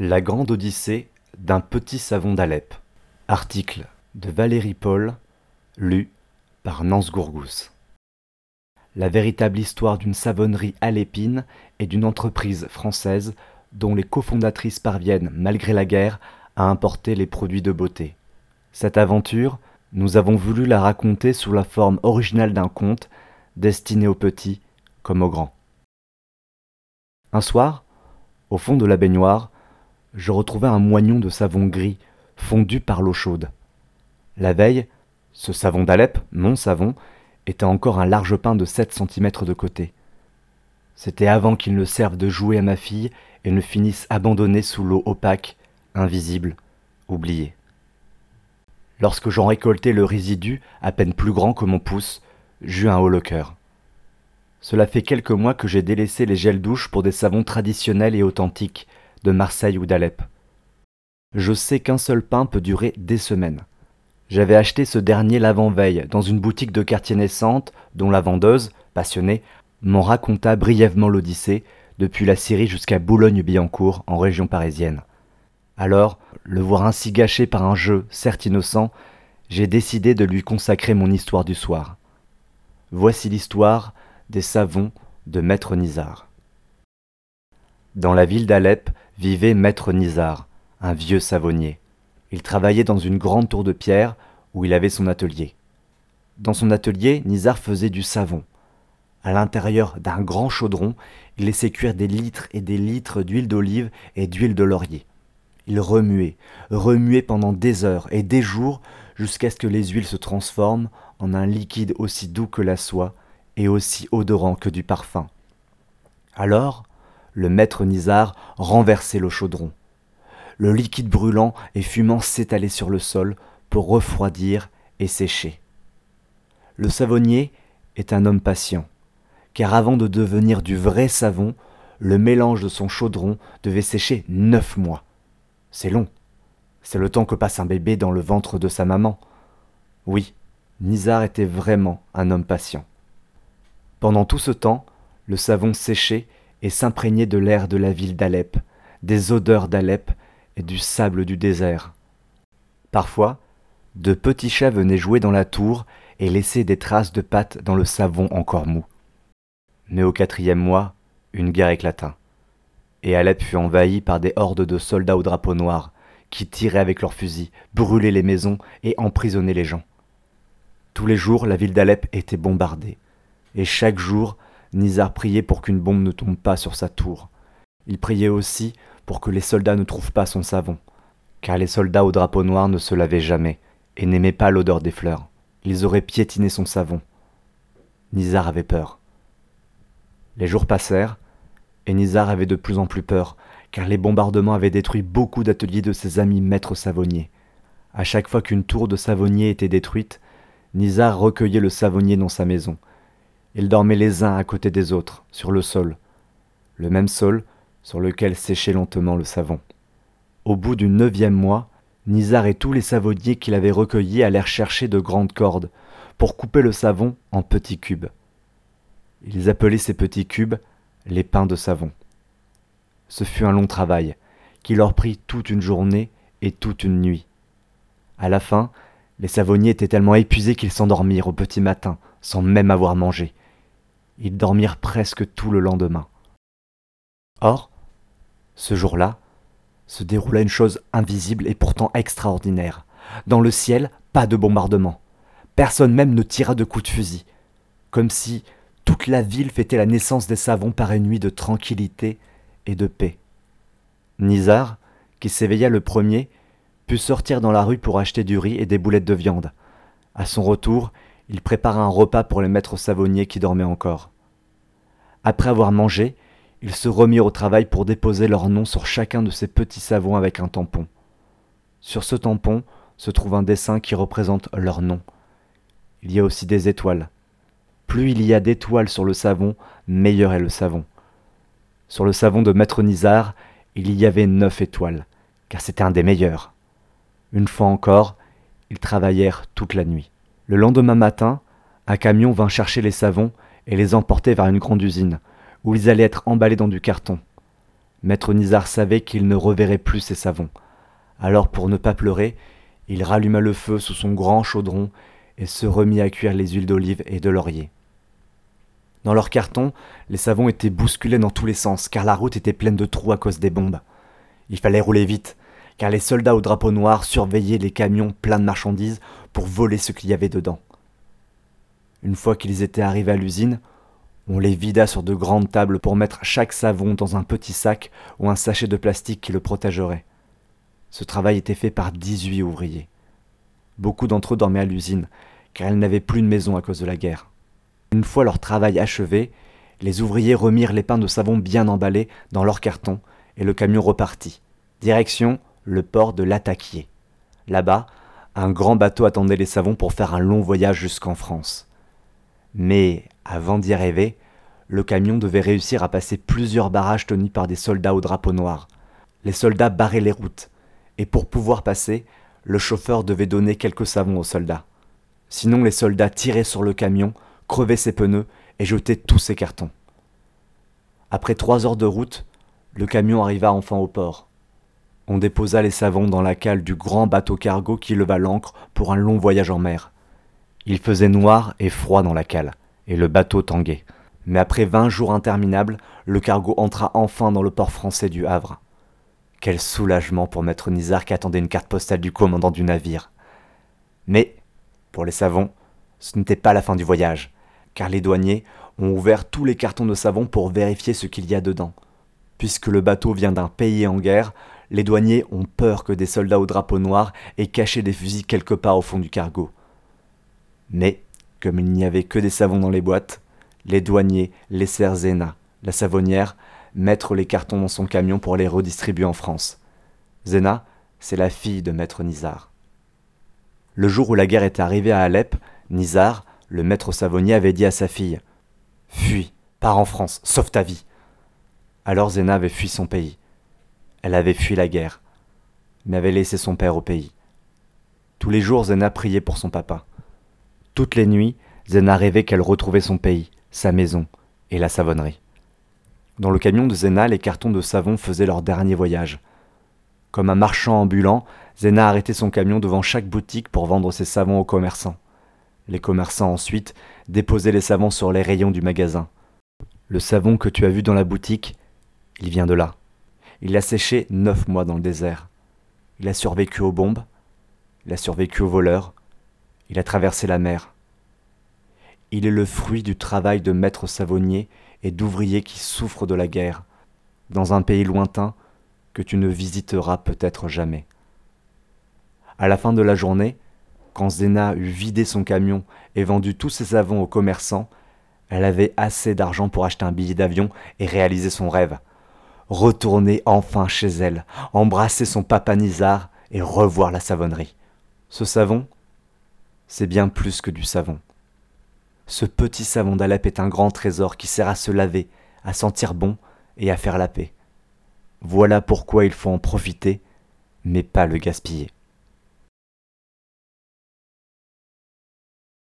La grande odyssée d'un petit savon d'Alep. Article de Valérie Paul, lu par Nance Gourgous. La véritable histoire d'une savonnerie alépine et d'une entreprise française dont les cofondatrices parviennent, malgré la guerre, à importer les produits de beauté. Cette aventure, nous avons voulu la raconter sous la forme originale d'un conte destiné aux petits comme aux grands. Un soir, au fond de la baignoire, je retrouvai un moignon de savon gris fondu par l'eau chaude. La veille, ce savon d'Alep, mon savon, était encore un large pain de 7 cm de côté. C'était avant qu'il ne serve de jouet à ma fille et ne finisse abandonné sous l'eau opaque, invisible, oublié. Lorsque j'en récoltai le résidu, à peine plus grand que mon pouce, j'eus un haut le cœur. Cela fait quelques mois que j'ai délaissé les gels douches pour des savons traditionnels et authentiques de Marseille ou d'Alep. Je sais qu'un seul pain peut durer des semaines. J'avais acheté ce dernier l'avant-veille dans une boutique de quartier naissante dont la vendeuse, passionnée, m'en raconta brièvement l'Odyssée depuis la Syrie jusqu'à Boulogne-Billancourt en région parisienne. Alors, le voir ainsi gâché par un jeu certes innocent, j'ai décidé de lui consacrer mon histoire du soir. Voici l'histoire des savons de Maître Nizar. Dans la ville d'Alep vivait Maître Nizar, un vieux savonnier. Il travaillait dans une grande tour de pierre où il avait son atelier. Dans son atelier, Nizar faisait du savon. À l'intérieur d'un grand chaudron, il laissait cuire des litres et des litres d'huile d'olive et d'huile de laurier. Il remuait, remuait pendant des heures et des jours jusqu'à ce que les huiles se transforment en un liquide aussi doux que la soie et aussi odorant que du parfum. Alors, le maître Nizar renversait le chaudron. Le liquide brûlant et fumant s'étalait sur le sol pour refroidir et sécher. Le savonnier est un homme patient, car avant de devenir du vrai savon, le mélange de son chaudron devait sécher neuf mois. C'est long. C'est le temps que passe un bébé dans le ventre de sa maman. Oui, Nizar était vraiment un homme patient. Pendant tout ce temps, le savon séchait et s'imprégnait de l'air de la ville d'Alep, des odeurs d'Alep et du sable du désert. Parfois, de petits chats venaient jouer dans la tour et laissaient des traces de pattes dans le savon encore mou. Mais au quatrième mois, une guerre éclata et Alep fut envahie par des hordes de soldats au drapeau noir, qui tiraient avec leurs fusils, brûlaient les maisons et emprisonnaient les gens. Tous les jours, la ville d'Alep était bombardée, et chaque jour, Nizar priait pour qu'une bombe ne tombe pas sur sa tour. Il priait aussi pour que les soldats ne trouvent pas son savon, car les soldats au drapeau noir ne se lavaient jamais et n'aimaient pas l'odeur des fleurs. Ils auraient piétiné son savon. Nizar avait peur. Les jours passèrent, et Nizar avait de plus en plus peur, car les bombardements avaient détruit beaucoup d'ateliers de ses amis maîtres savonniers. À chaque fois qu'une tour de savonnier était détruite, Nizar recueillait le savonnier dans sa maison. Ils dormaient les uns à côté des autres, sur le sol, le même sol sur lequel séchait lentement le savon. Au bout du neuvième mois, Nizar et tous les savonniers qu'il avait recueillis allèrent chercher de grandes cordes pour couper le savon en petits cubes. Ils appelaient ces petits cubes les pains de savon. Ce fut un long travail, qui leur prit toute une journée et toute une nuit. À la fin, les savonniers étaient tellement épuisés qu'ils s'endormirent au petit matin, sans même avoir mangé. Ils dormirent presque tout le lendemain. Or, ce jour-là, se déroula une chose invisible et pourtant extraordinaire. Dans le ciel, pas de bombardement. Personne même ne tira de coups de fusil. Comme si toute la ville fêtait la naissance des savons par une nuit de tranquillité et de paix. Nizar, qui s'éveilla le premier, put sortir dans la rue pour acheter du riz et des boulettes de viande. À son retour, il prépara un repas pour les maîtres savonniers qui dormaient encore. Après avoir mangé, ils se remirent au travail pour déposer leur nom sur chacun de ces petits savons avec un tampon. Sur ce tampon se trouve un dessin qui représente leur nom. Il y a aussi des étoiles, plus il y a d'étoiles sur le savon, meilleur est le savon. Sur le savon de Maître Nizar, il y avait neuf étoiles, car c'était un des meilleurs. Une fois encore, ils travaillèrent toute la nuit. Le lendemain matin, un camion vint chercher les savons et les emporter vers une grande usine, où ils allaient être emballés dans du carton. Maître Nizar savait qu'il ne reverrait plus ses savons. Alors, pour ne pas pleurer, il ralluma le feu sous son grand chaudron et se remit à cuire les huiles d'olive et de laurier. Dans leur carton, les savons étaient bousculés dans tous les sens, car la route était pleine de trous à cause des bombes. Il fallait rouler vite, car les soldats au drapeau noir surveillaient les camions pleins de marchandises pour voler ce qu'il y avait dedans. Une fois qu'ils étaient arrivés à l'usine, on les vida sur de grandes tables pour mettre chaque savon dans un petit sac ou un sachet de plastique qui le protégerait. Ce travail était fait par 18 ouvriers. Beaucoup d'entre eux dormaient à l'usine, car ils n'avaient plus de maison à cause de la guerre. Une fois leur travail achevé, les ouvriers remirent les pains de savon bien emballés dans leur carton et le camion repartit. Direction le port de Lataquier. Là-bas, un grand bateau attendait les savons pour faire un long voyage jusqu'en France. Mais avant d'y arriver, le camion devait réussir à passer plusieurs barrages tenus par des soldats au drapeau noir. Les soldats barraient les routes, et pour pouvoir passer, le chauffeur devait donner quelques savons aux soldats. Sinon, les soldats tiraient sur le camion, crevaient ses pneus et jetaient tous ses cartons. Après trois heures de route, le camion arriva enfin au port. On déposa les savons dans la cale du grand bateau cargo qui leva l'ancre pour un long voyage en mer. Il faisait noir et froid dans la cale, et le bateau tanguait. Mais après vingt jours interminables, le cargo entra enfin dans le port français du Havre. Quel soulagement pour maître Nizar qui attendait une carte postale du commandant du navire. Mais, pour les savons, ce n'était pas la fin du voyage, car les douaniers ont ouvert tous les cartons de savon pour vérifier ce qu'il y a dedans. Puisque le bateau vient d'un pays en guerre, les douaniers ont peur que des soldats au drapeau noir aient caché des fusils quelque part au fond du cargo. Mais, comme il n'y avait que des savons dans les boîtes, les douaniers laissèrent Zena, la savonnière, mettre les cartons dans son camion pour les redistribuer en France. Zena, c'est la fille de maître Nizar. Le jour où la guerre était arrivée à Alep, Nizar, le maître savonnier, avait dit à sa fille Fuis, pars en France, sauve ta vie. Alors Zena avait fui son pays. Elle avait fui la guerre, mais avait laissé son père au pays. Tous les jours, Zena priait pour son papa. Toutes les nuits, Zena rêvait qu'elle retrouvait son pays, sa maison et la savonnerie. Dans le camion de Zena, les cartons de savon faisaient leur dernier voyage. Comme un marchand ambulant, Zena arrêtait son camion devant chaque boutique pour vendre ses savons aux commerçants. Les commerçants ensuite déposaient les savons sur les rayons du magasin. Le savon que tu as vu dans la boutique, il vient de là. Il a séché neuf mois dans le désert. Il a survécu aux bombes, il a survécu aux voleurs, il a traversé la mer. Il est le fruit du travail de maîtres savonniers et d'ouvriers qui souffrent de la guerre, dans un pays lointain que tu ne visiteras peut-être jamais. À la fin de la journée, quand Zena eut vidé son camion et vendu tous ses savons aux commerçants, elle avait assez d'argent pour acheter un billet d'avion et réaliser son rêve. Retourner enfin chez elle, embrasser son papa Nizar et revoir la savonnerie. Ce savon, c'est bien plus que du savon. Ce petit savon d'Alep est un grand trésor qui sert à se laver, à sentir bon et à faire la paix. Voilà pourquoi il faut en profiter, mais pas le gaspiller.